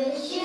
вещи.